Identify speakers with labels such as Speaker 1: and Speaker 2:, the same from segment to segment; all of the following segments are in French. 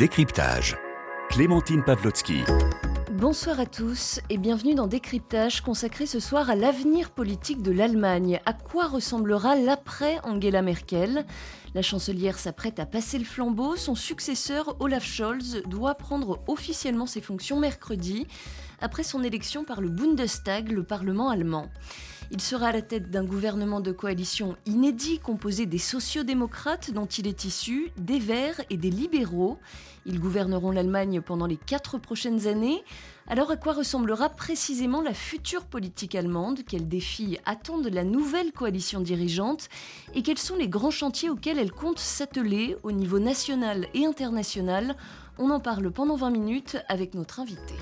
Speaker 1: Décryptage. Clémentine Pavlotsky.
Speaker 2: Bonsoir à tous et bienvenue dans Décryptage consacré ce soir à l'avenir politique de l'Allemagne. À quoi ressemblera l'après Angela Merkel? La chancelière s'apprête à passer le flambeau. Son successeur, Olaf Scholz, doit prendre officiellement ses fonctions mercredi après son élection par le Bundestag, le Parlement allemand. Il sera à la tête d'un gouvernement de coalition inédit composé des sociodémocrates dont il est issu, des Verts et des libéraux. Ils gouverneront l'Allemagne pendant les quatre prochaines années. Alors à quoi ressemblera précisément la future politique allemande? Quels défis attendent la nouvelle coalition dirigeante? Et quels sont les grands chantiers auxquels elle compte s'atteler au niveau national et international? On en parle pendant 20 minutes avec notre invité.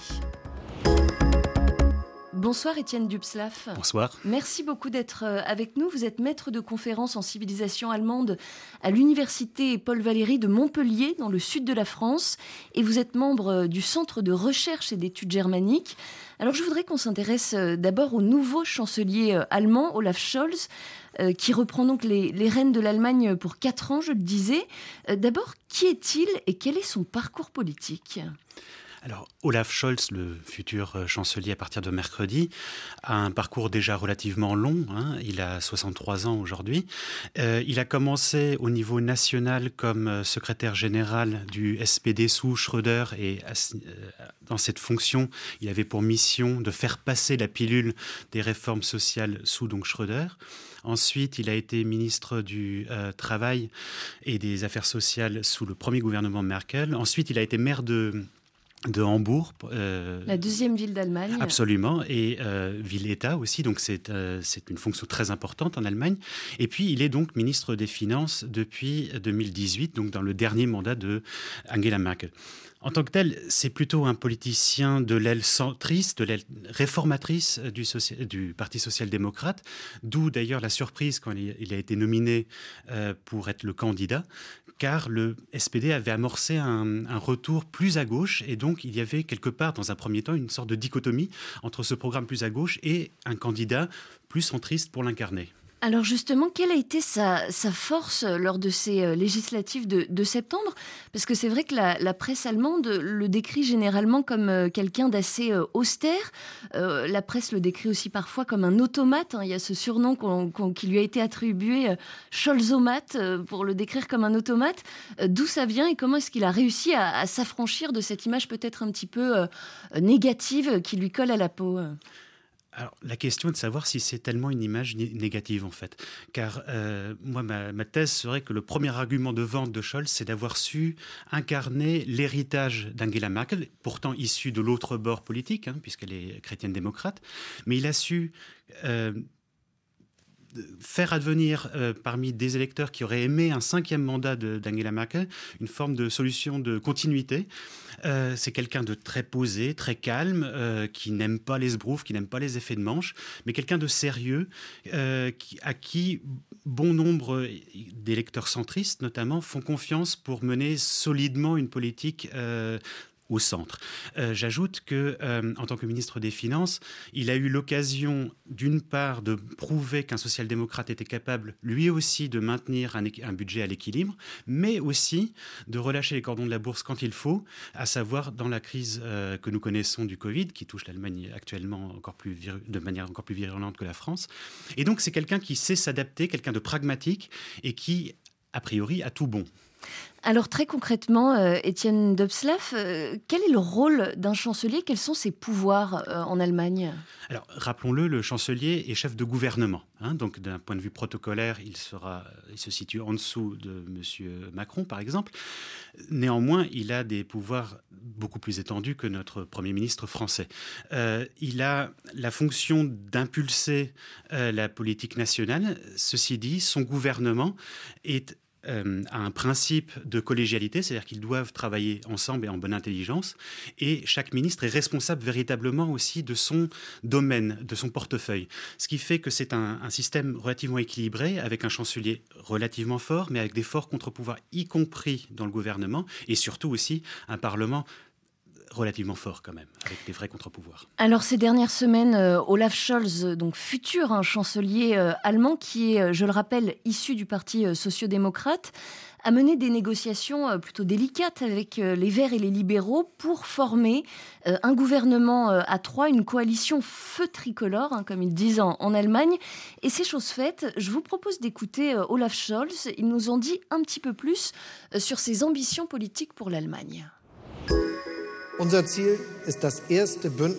Speaker 2: Bonsoir Étienne Dubslav.
Speaker 3: Bonsoir.
Speaker 2: Merci beaucoup d'être euh, avec nous. Vous êtes maître de conférence en civilisation allemande à l'université Paul Valéry de Montpellier dans le sud de la France et vous êtes membre euh, du Centre de recherche et d'études germaniques. Alors je voudrais qu'on s'intéresse euh, d'abord au nouveau chancelier allemand Olaf Scholz qui reprend donc les, les rênes de l'Allemagne pour quatre ans, je le disais. D'abord, qui est-il et quel est son parcours politique?
Speaker 3: Alors, Olaf Scholz, le futur euh, chancelier à partir de mercredi, a un parcours déjà relativement long. Hein. Il a 63 ans aujourd'hui. Euh, il a commencé au niveau national comme euh, secrétaire général du SPD sous Schröder et dans cette fonction, il avait pour mission de faire passer la pilule des réformes sociales sous donc Schröder. Ensuite, il a été ministre du Travail et des Affaires sociales sous le premier gouvernement Merkel. Ensuite, il a été maire de de Hambourg.
Speaker 2: Euh, la deuxième ville d'Allemagne.
Speaker 3: Absolument, et euh, ville-État aussi, donc euh, c'est une fonction très importante en Allemagne. Et puis il est donc ministre des Finances depuis 2018, donc dans le dernier mandat de Angela Merkel. En tant que tel, c'est plutôt un politicien de l'aile centriste, de l'aile réformatrice du, du, Parti social-démocrate, d'où d'ailleurs la surprise quand il a été nominé euh, pour être le candidat, car le SPD avait amorcé un, retour plus à gauche, et donc il y avait quelque part, dans un premier temps, une sorte de dichotomie entre ce programme plus à gauche et un candidat plus centriste pour l'incarner.
Speaker 2: Alors justement, quelle a été sa, force lors de ces euh, législatives de, septembre? Parce que c'est vrai que la, presse allemande le décrit généralement comme euh, quelqu'un d'assez euh, austère. la presse le décrit aussi parfois comme un automate. Hein. Il y a ce surnom qui lui a été attribué, Scholzomat, pour le décrire comme un automate. D'où ça vient et comment est-ce qu'il a réussi à s'affranchir de cette image peut-être un petit peu négative qui lui colle à la peau
Speaker 3: alors, la question est de savoir si c'est tellement une image négative, en fait. Car euh, moi, ma, thèse serait que le premier argument de vente de Scholz, c'est d'avoir su incarner l'héritage d'Angela Merkel, pourtant issue de l'autre bord politique, hein, puisqu'elle est chrétienne-démocrate, mais il a su euh, faire advenir euh, parmi des électeurs qui auraient aimé un cinquième mandat d'Angela Merkel une forme de solution de continuité. Euh, c'est quelqu'un de très posé, très calme, euh, qui n'aime pas les sbroufs, qui n'aime pas les effets de manche, mais quelqu'un de sérieux, qui, à qui bon nombre d'électeurs centristes notamment font confiance pour mener solidement une politique au centre. Euh, j'ajoute que, euh, en tant que ministre des Finances, il a eu l'occasion, d'une part, de prouver qu'un social-démocrate était capable, lui aussi, de maintenir un, budget à l'équilibre, mais aussi de relâcher les cordons de la bourse quand il faut, à savoir dans la crise euh, que nous connaissons du Covid, qui touche l'Allemagne actuellement encore plus de manière encore plus virulente que la France. Et donc, c'est quelqu'un qui sait s'adapter, quelqu'un de pragmatique et qui, a priori, a tout bon.
Speaker 2: Alors très concrètement, euh, Étienne euh, quel est le rôle d'un chancelier? Quels sont ses pouvoirs euh, en Allemagne?
Speaker 3: Alors rappelons-le, le chancelier est chef de gouvernement. Hein. donc d'un point de vue protocolaire, il, sera, il se situe en dessous de M. Macron, par exemple. Néanmoins, il a des pouvoirs beaucoup plus étendus que notre Premier ministre français. il a la fonction d'impulser la politique nationale. Ceci dit, son gouvernement est euh, a un principe de collégialité, c'est-à-dire qu'ils doivent travailler ensemble et en bonne intelligence, et chaque ministre est responsable véritablement aussi de son domaine, de son portefeuille. Ce qui fait que c'est un, un, système relativement équilibré, avec un chancelier relativement fort, mais avec des forts contre-pouvoirs, y compris dans le gouvernement, et surtout aussi un Parlement relativement fort quand même, avec des vrais contre-pouvoirs.
Speaker 2: Alors ces dernières semaines, Olaf Scholz, donc futur hein, chancelier allemand, qui est, je le rappelle, issu du Parti social-démocrate, a mené des négociations euh, plutôt délicates avec euh, les Verts et les libéraux pour former euh, un gouvernement à trois, une coalition feu tricolore, hein, comme ils disent en, Allemagne. Et c'est chose faite. Je vous propose d'écouter Olaf Scholz. Il nous en dit un petit peu plus sur ses ambitions politiques pour l'Allemagne.
Speaker 4: Unser Ziel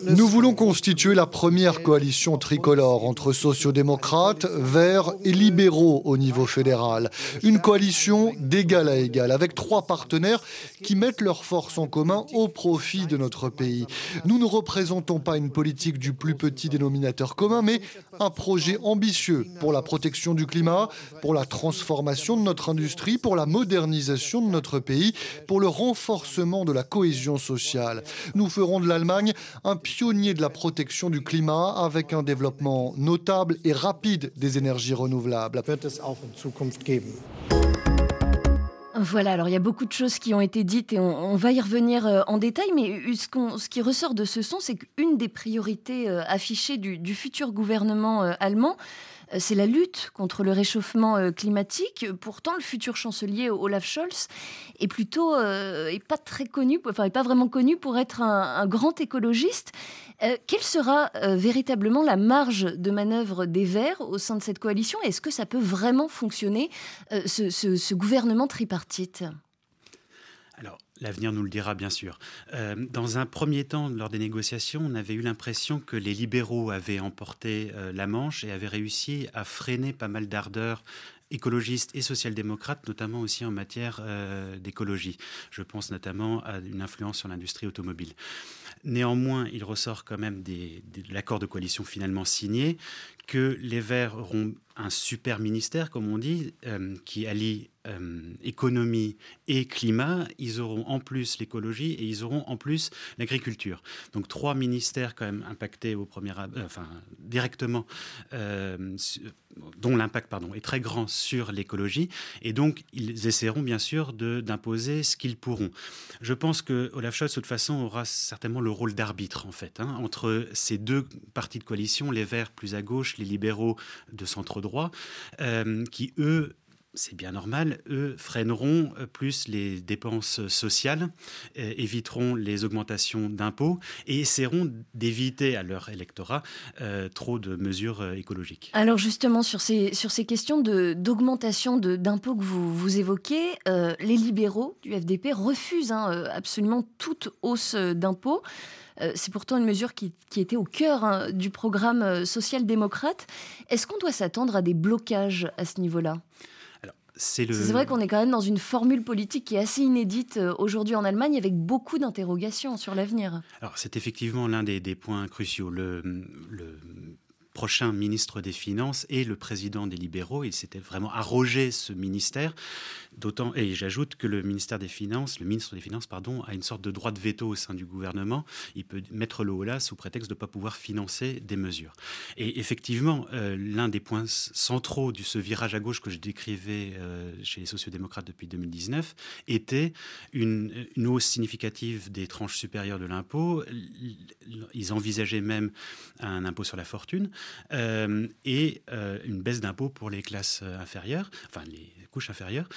Speaker 4: Nous voulons constituer la première coalition tricolore entre sociodémocrates, verts et libéraux au niveau fédéral. Une coalition d'égal à égal, avec trois partenaires qui mettent leurs forces en commun au profit de notre pays. Nous ne représentons pas une politique du plus petit dénominateur commun, mais un projet ambitieux pour la protection du climat, pour la transformation de notre industrie, pour la modernisation de notre pays, pour le renforcement de la cohésion sociale. Nous ferons de l'Allemagne un pionnier de la protection du climat avec un développement notable et rapide des énergies renouvelables.
Speaker 2: Voilà, alors il y a beaucoup de choses qui ont été dites et on, va y revenir euh, en détail, mais ce, qui ressort de ce son, c'est qu'une des priorités euh, affichées du, futur gouvernement euh, allemand, c'est la lutte contre le réchauffement euh, climatique. Pourtant, le futur chancelier Olaf Scholz est plutôt euh, pas très connu, enfin pas vraiment connu pour être un, grand écologiste. quelle sera véritablement la marge de manœuvre des Verts au sein de cette coalition? Est-ce que ça peut vraiment fonctionner, ce gouvernement tripartite?
Speaker 3: L'avenir nous le dira bien sûr. Euh, dans un premier temps, lors des négociations, on avait eu l'impression que les libéraux avaient emporté euh, la manche et avaient réussi à freiner pas mal d'ardeur écologistes et social-démocrates, notamment aussi en matière euh, d'écologie. Je pense notamment à une influence sur l'industrie automobile. Néanmoins, il ressort quand même de l'accord de coalition finalement signé que les Verts auront un super ministère, comme on dit, euh, qui allie euh, économie et climat. Ils auront en plus l'écologie et ils auront en plus l'agriculture. Donc trois ministères quand même impactés au premier, euh, enfin directement, dont l'impact pardon est très grand sur l'écologie. Et donc ils essaieront bien sûr d'imposer ce qu'ils pourront. Je pense que Olaf Scholz de toute façon aura certainement le rôle d'arbitre en fait hein, entre ces deux partis de coalition, les Verts plus à gauche, les libéraux de centre droit, euh, qui eux c'est bien normal, eux freineront euh, plus les dépenses sociales, euh, éviteront les augmentations d'impôts et essaieront d'éviter à leur électorat trop de mesures écologiques.
Speaker 2: Alors justement, sur ces, sur ces questions d'augmentation d'impôts que vous, vous évoquez, les libéraux du FDP refusent hein, absolument toute hausse d'impôts. Euh, c'est pourtant une mesure qui, était au cœur hein, du programme euh, social-démocrate. Est-ce qu'on doit s'attendre à des blocages à ce niveau-là? C'est vrai qu'on est quand même dans une formule politique qui est assez inédite euh, aujourd'hui en Allemagne, avec beaucoup d'interrogations sur l'avenir.
Speaker 3: Alors c'est effectivement l'un des, points cruciaux. Le, le, prochain ministre des Finances et le président des libéraux. Il s'était vraiment arrogé ce ministère. D'autant, et j'ajoute que le ministère des Finances, le ministre des Finances, pardon, a une sorte de droit de veto au sein du gouvernement. Il peut mettre le haut là sous prétexte de ne pas pouvoir financer des mesures. Et effectivement, euh, l'un des points centraux de ce virage à gauche que je décrivais euh, chez les sociodémocrates depuis 2019 était une, hausse significative des tranches supérieures de l'impôt. Ils envisageaient même un impôt sur la fortune euh, et une baisse d'impôt pour les classes inférieures, enfin les couches inférieures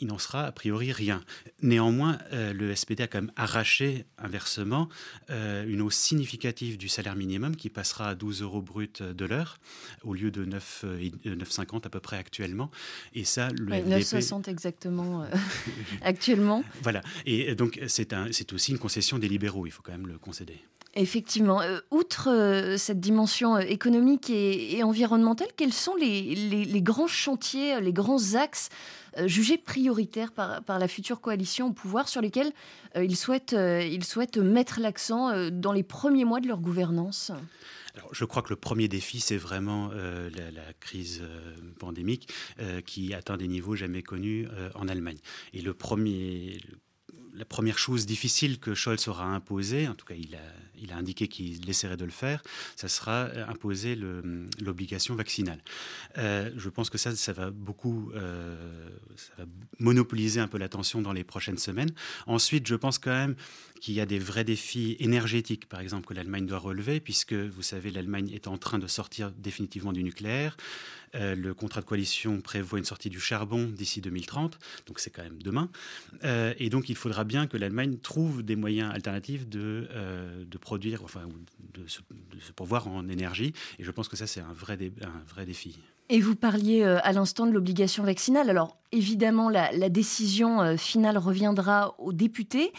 Speaker 3: il n'en sera a priori rien. Néanmoins, euh, le SPD a quand même arraché inversement euh, une hausse significative du salaire minimum qui passera à 12 euros brut de l'heure au lieu de 9,50 euh, à peu près actuellement.
Speaker 2: Et ça, le 9,60 exactement actuellement.
Speaker 3: Voilà. Et donc, c'est aussi une concession des libéraux, il faut quand même le concéder.
Speaker 2: Effectivement. outre cette dimension économique et, environnementale, quels sont les, grands chantiers, les grands axes euh, jugés prioritaires par, la future coalition au pouvoir sur lesquels euh, ils, souhaitent, euh, ils souhaitent mettre l'accent dans les premiers mois de leur gouvernance
Speaker 3: alors, je crois que le premier défi, c'est vraiment la, crise pandémique qui atteint des niveaux jamais connus en Allemagne. Et le premier, la première chose difficile que Scholz aura imposée, en tout cas il a, il a indiqué qu'il essaierait de le faire, ça sera euh, imposer l'obligation vaccinale. Euh, je pense que ça, ça va beaucoup euh, monopoliser un peu l'attention dans les prochaines semaines. Ensuite, je pense quand même qu'il y a des vrais défis énergétiques, par exemple, que l'Allemagne doit relever, puisque vous savez, l'Allemagne est en train de sortir définitivement du nucléaire. Le contrat de coalition prévoit une sortie du charbon d'ici 2030, donc c'est quand même demain. Et donc il faudra bien que l'Allemagne trouve des moyens alternatifs de, euh, de produire, enfin, de se, de pourvoir en énergie. Et je pense que ça, c'est un vrai, un vrai défi.
Speaker 2: Et vous parliez euh, à l'instant de l'obligation vaccinale. Alors évidemment, la, décision euh, finale reviendra aux députés.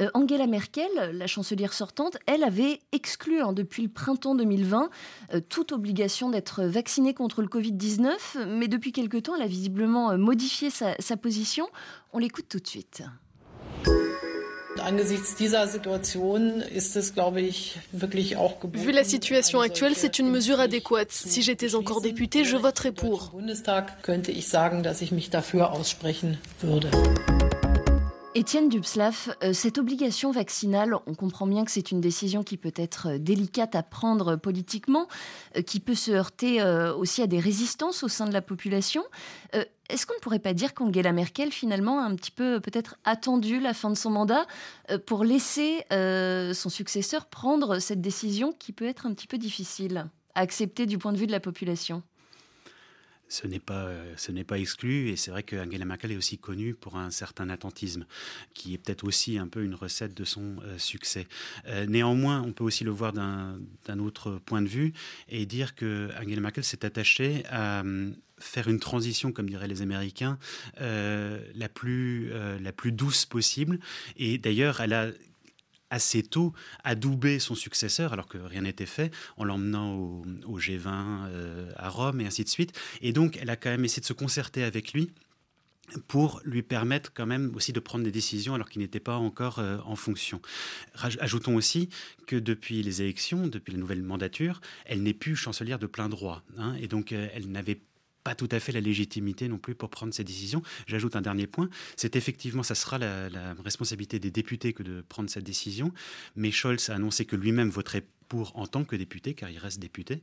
Speaker 2: Euh, Angela Merkel, la chancelière sortante, elle avait exclu hein, depuis le printemps 2020 toute obligation d'être vaccinée contre le Covid-19. Mais depuis quelque temps, elle a visiblement modifié sa position. On l'écoute tout de suite.
Speaker 5: Vu la situation actuelle, c'est une mesure adéquate. Si j'étais encore député, je voterais pour.
Speaker 2: Étienne Dubslav, euh, cette obligation vaccinale, on comprend bien que c'est une décision qui peut être euh, délicate à prendre politiquement, euh, qui peut se heurter aussi à des résistances au sein de la population. Est-ce qu'on ne pourrait pas dire qu'Angela Merkel, finalement, a un petit peu peut-être attendu la fin de son mandat pour laisser son successeur prendre cette décision qui peut être un petit peu difficile à accepter du point de vue de la population?
Speaker 3: Ce n'est pas, ce n'est pas exclu. Et c'est vrai qu'Angela Merkel est aussi connue pour un certain attentisme, qui est peut-être aussi un peu une recette de son euh, succès. Euh, néanmoins, on peut aussi le voir d'un, autre point de vue et dire que Angela Merkel s'est attachée à faire une transition, comme diraient les Américains, euh, la, plus, la plus douce possible. Et d'ailleurs, elle a assez tôt adouber son successeur, alors que rien n'était fait, en l'emmenant au, G20 euh, à Rome et ainsi de suite. Et donc, elle a quand même essayé de se concerter avec lui pour lui permettre quand même aussi de prendre des décisions alors qu'il n'était pas encore euh, en fonction. Ajoutons aussi que depuis les élections, depuis la nouvelle mandature, elle n'est plus chancelière de plein droit. Hein, et donc, euh, elle n'avait pas tout à fait la légitimité non plus pour prendre ces décisions. J'ajoute un dernier point, c'est effectivement, ça sera la, responsabilité des députés que de prendre cette décision, mais Scholz a annoncé que lui-même voterait pour en tant que député, car il reste député,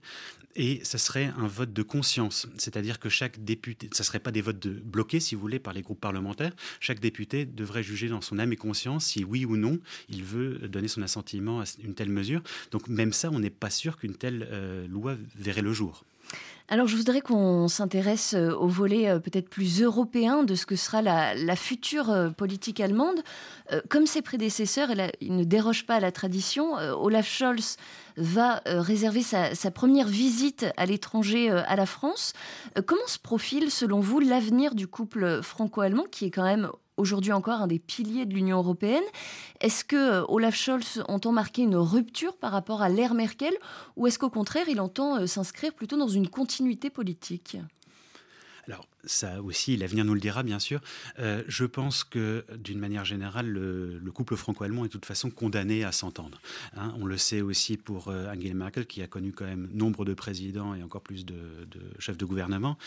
Speaker 3: et ça serait un vote de conscience, c'est-à-dire que chaque député, ça ne serait pas des votes de bloqués, si vous voulez, par les groupes parlementaires, chaque député devrait juger dans son âme et conscience si oui ou non il veut donner son assentiment à une telle mesure. Donc même ça, on n'est pas sûr qu'une telle euh, loi verrait le jour.
Speaker 2: Alors je voudrais qu'on s'intéresse euh, au volet euh, peut-être plus européen de ce que sera la, future euh, politique allemande. Comme ses prédécesseurs, il ne déroge pas à la tradition. Olaf Scholz va réserver sa, sa, première visite à l'étranger à la France. Comment se profile, selon vous, l'avenir du couple franco-allemand, qui est quand même aujourd'hui encore un des piliers de l'Union européenne. Est-ce que euh, Olaf Scholz entend marquer une rupture par rapport à l'ère Merkel ou est-ce qu'au contraire, il entend euh, s'inscrire plutôt dans une continuité politique?
Speaker 3: Ça aussi, l'avenir nous le dira, bien sûr. Euh, je pense que, d'une manière générale, le, couple franco-allemand est de toute façon condamné à s'entendre. Hein. on le sait aussi pour euh, Angela Merkel, qui a connu quand même nombre de présidents et encore plus de, chefs de gouvernement,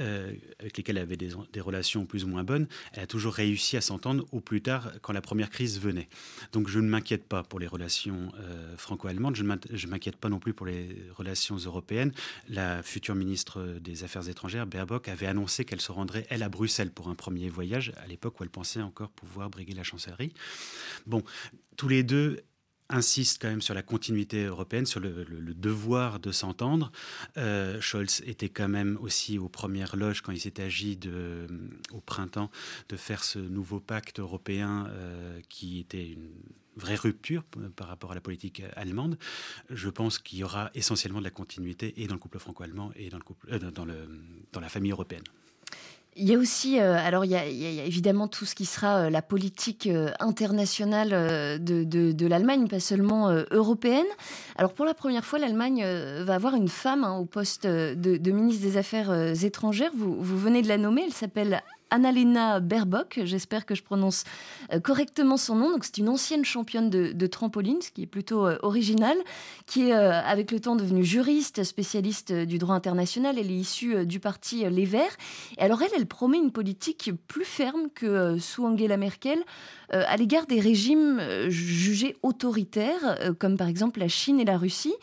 Speaker 3: euh, avec lesquels elle avait des, relations plus ou moins bonnes. Elle a toujours réussi à s'entendre au plus tard quand la première crise venait. Donc, je ne m'inquiète pas pour les relations franco-allemandes. Je ne m'inquiète pas non plus pour les relations européennes. La future ministre des Affaires étrangères, Baerbock, avait annoncé qu'elle se rendrait, elle, à Bruxelles pour un premier voyage, à l'époque où elle pensait encore pouvoir briguer la chancellerie. Bon, tous les deux insistent quand même sur la continuité européenne, sur le, devoir de s'entendre. Euh, Scholz était quand même aussi aux premières loges quand il s'est agi de, au printemps de faire ce nouveau pacte européen euh, qui était une vraie rupture par rapport à la politique allemande. Je pense qu'il y aura essentiellement de la continuité et dans le couple franco-allemand et dans, le couple, euh, dans, le, dans la famille européenne.
Speaker 2: Il y a aussi, euh, alors il y, a, évidemment tout ce qui sera euh, la politique internationale de, l'Allemagne, pas seulement européenne. Alors pour la première fois, l'Allemagne va avoir une femme hein, au poste de, ministre des Affaires étrangères. Vous venez de la nommer, elle s'appelle Annalena Baerbock. J'espère que je prononce correctement son nom. Donc, c'est une ancienne championne de, trampoline, ce qui est plutôt original, qui est avec le temps devenue juriste, spécialiste du droit international. Elle est issue du parti Les Verts. Et alors, elle, elle promet une politique plus ferme que sous Angela Merkel à l'égard des régimes jugés autoritaires, comme par exemple la Chine et la Russie.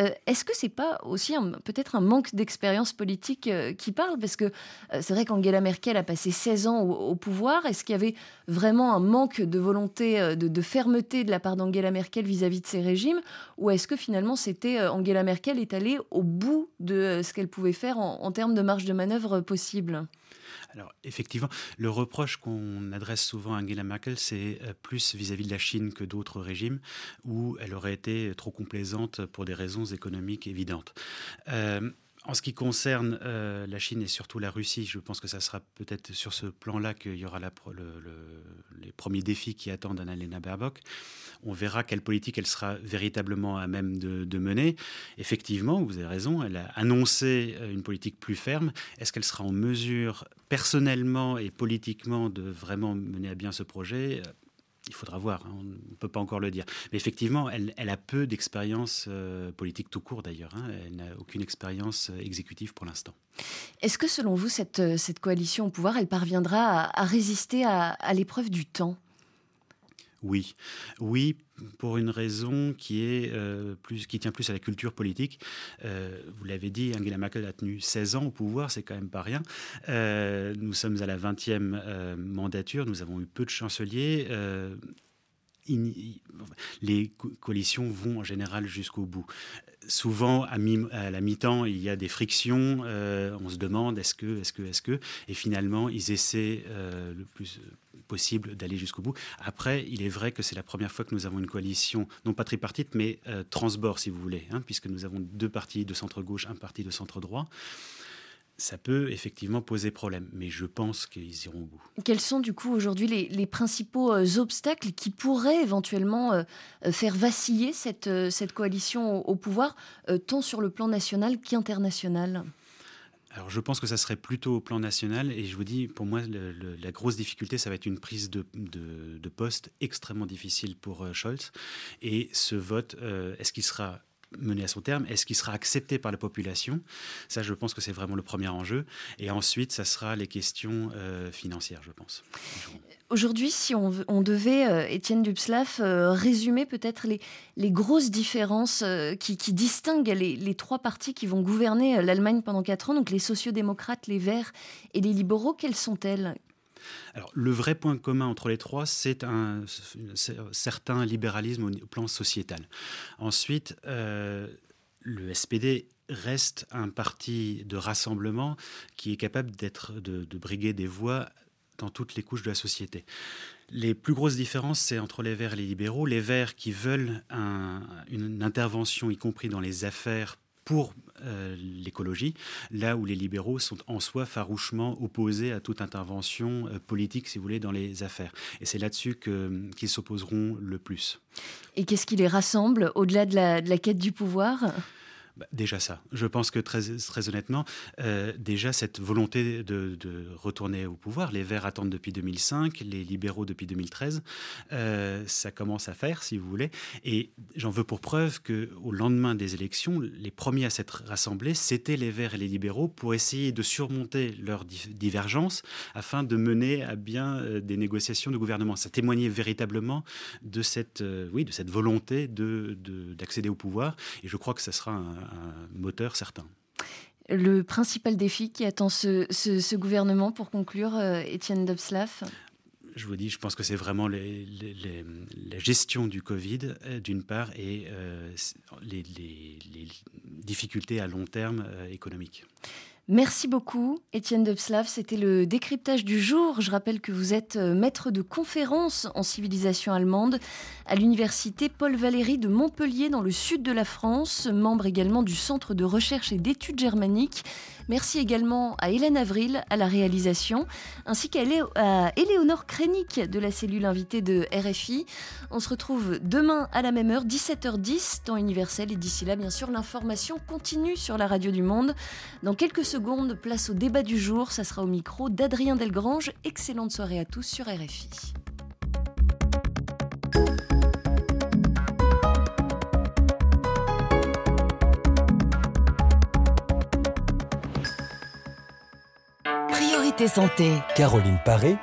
Speaker 2: Euh, est-ce que c'est pas aussi peut-être un manque d'expérience politique euh, qui parle? Parce que euh, c'est vrai qu'Angela Merkel a passé 16 ans au, pouvoir. Est-ce qu'il y avait vraiment un manque de volonté, de, fermeté de la part d'Angela Merkel vis-à-vis de ces régimes? Ou est-ce que finalement c'était Angela Merkel est allée au bout de ce qu'elle pouvait faire en termes de marge de manœuvre possible?
Speaker 3: Alors effectivement, le reproche qu'on adresse souvent à Angela Merkel, c'est euh, plus vis-à-vis de la Chine que d'autres régimes, où elle aurait été trop complaisante pour des raisons économiques évidentes. Euh, en ce qui concerne euh, la Chine et surtout la Russie, je pense que ça sera peut-être sur ce plan-là qu'il y aura les premiers défis qui attendent Annalena Baerbock. On verra quelle politique elle sera véritablement à même de, mener. Effectivement, vous avez raison, elle a annoncé euh, une politique plus ferme. Est-ce qu'elle sera en mesure, personnellement et politiquement, de vraiment mener à bien ce projet? Il faudra voir, hein, on ne peut pas encore le dire. Mais effectivement, elle, a peu d'expérience euh, politique tout court d'ailleurs. Hein. Elle n'a aucune expérience euh, exécutive pour l'instant.
Speaker 2: Est-ce que selon vous, cette, euh, cette, coalition au pouvoir, elle parviendra à, résister à l'épreuve du temps?
Speaker 3: Oui, oui, pour une raison qui est euh, plus, qui tient plus à la culture politique. Euh, vous l'avez dit, Angela Merkel a tenu 16 ans au pouvoir, c'est quand même pas rien. Euh, nous sommes à la 20e mandature, nous avons eu peu de chanceliers. les coalitions vont en général jusqu'au bout souvent, à, à, la mi-temps, il y a des frictions. on se demande est-ce que, est-ce que, est-ce que. Et finalement, ils essaient le plus possible d'aller jusqu'au bout. Après, il est vrai que c'est la première fois que nous avons une coalition, non pas tripartite, mais euh, transbord, si vous voulez, hein, puisque nous avons deux partis de centre-gauche, un parti de centre-droit ça peut effectivement poser problème, mais je pense qu'ils iront au bout.
Speaker 2: Quels sont du coup aujourd'hui les, principaux euh, obstacles qui pourraient éventuellement euh, faire vaciller cette, cette coalition au pouvoir, tant sur le plan national qu'international?
Speaker 3: Alors je pense que ça serait plutôt au plan national et je vous dis, pour moi, la grosse difficulté, ça va être une prise de, poste extrêmement difficile pour euh, Scholz. Et ce vote, euh, est-ce qu'il sera mené à son terme Est-ce qu'il sera accepté par la population? Ça, je pense que c'est vraiment le premier enjeu. Et ensuite, ça sera les questions euh, financières, je pense.
Speaker 2: Aujourd'hui, si on, devait, euh, Étienne Dubslav, euh, résumer peut-être les, grosses différences qui, distinguent les, trois partis qui vont gouverner l'Allemagne pendant quatre ans, donc les sociodémocrates, les Verts et les libéraux, quelles sont-elles?
Speaker 3: Alors, le vrai point commun entre les trois, c'est un, certain libéralisme au plan sociétal. Ensuite, le SPD reste un parti de rassemblement qui est capable d'être de, de briguer des voix dans toutes les couches de la société. Les plus grosses différences, c'est entre les Verts et les libéraux. Les Verts qui veulent une intervention, y compris dans les affaires, pour euh, l'écologie, là où les libéraux sont en soi farouchement opposés à toute intervention euh, politique, si vous voulez, dans les affaires. Et c'est là-dessus qu'ils s'opposeront le plus.
Speaker 2: Et qu'est-ce qui les rassemble au-delà de la quête du pouvoir?
Speaker 3: Bah, déjà ça. Je pense que très, très honnêtement, euh, déjà cette volonté de, retourner au pouvoir, les Verts attendent depuis 2005, les libéraux depuis 2013, euh, ça commence à faire, si vous voulez. Et j'en veux pour preuve que au lendemain des élections, les premiers à s'être rassemblés, c'était les Verts et les libéraux pour essayer de surmonter leurs divergences afin de mener à bien euh, des négociations de gouvernement. Ça témoignait véritablement de cette, oui, de cette volonté de, d'accéder au pouvoir. Et je crois que ça sera un, un moteur certain.
Speaker 2: Le principal défi qui attend ce, gouvernement, pour conclure, euh, Étienne Dobslav?
Speaker 3: Je vous dis, je pense que c'est vraiment la gestion du Covid, euh, d'une part, et euh, les, difficultés à long terme économiques.
Speaker 2: Merci beaucoup, Étienne Dubslav. C'était le décryptage du jour. Je rappelle que vous êtes euh, maître de conférence en civilisation allemande à l'université Paul Valéry de Montpellier, dans le sud de la France, membre également du Centre de recherche et d'études germaniques. Merci également à Hélène Avril à la réalisation, ainsi qu'à Éléonore Krenik de la cellule invitée de RFI. On se retrouve demain à la même heure, 17h10, temps universel. Et d'ici là, bien sûr, l'information continue sur la radio du monde. Dans quelques secondes, place au débat du jour. Ça sera au micro d'Adrien Delgrange. Excellente soirée à tous sur RFI.
Speaker 1: Priorité santé. Caroline Paré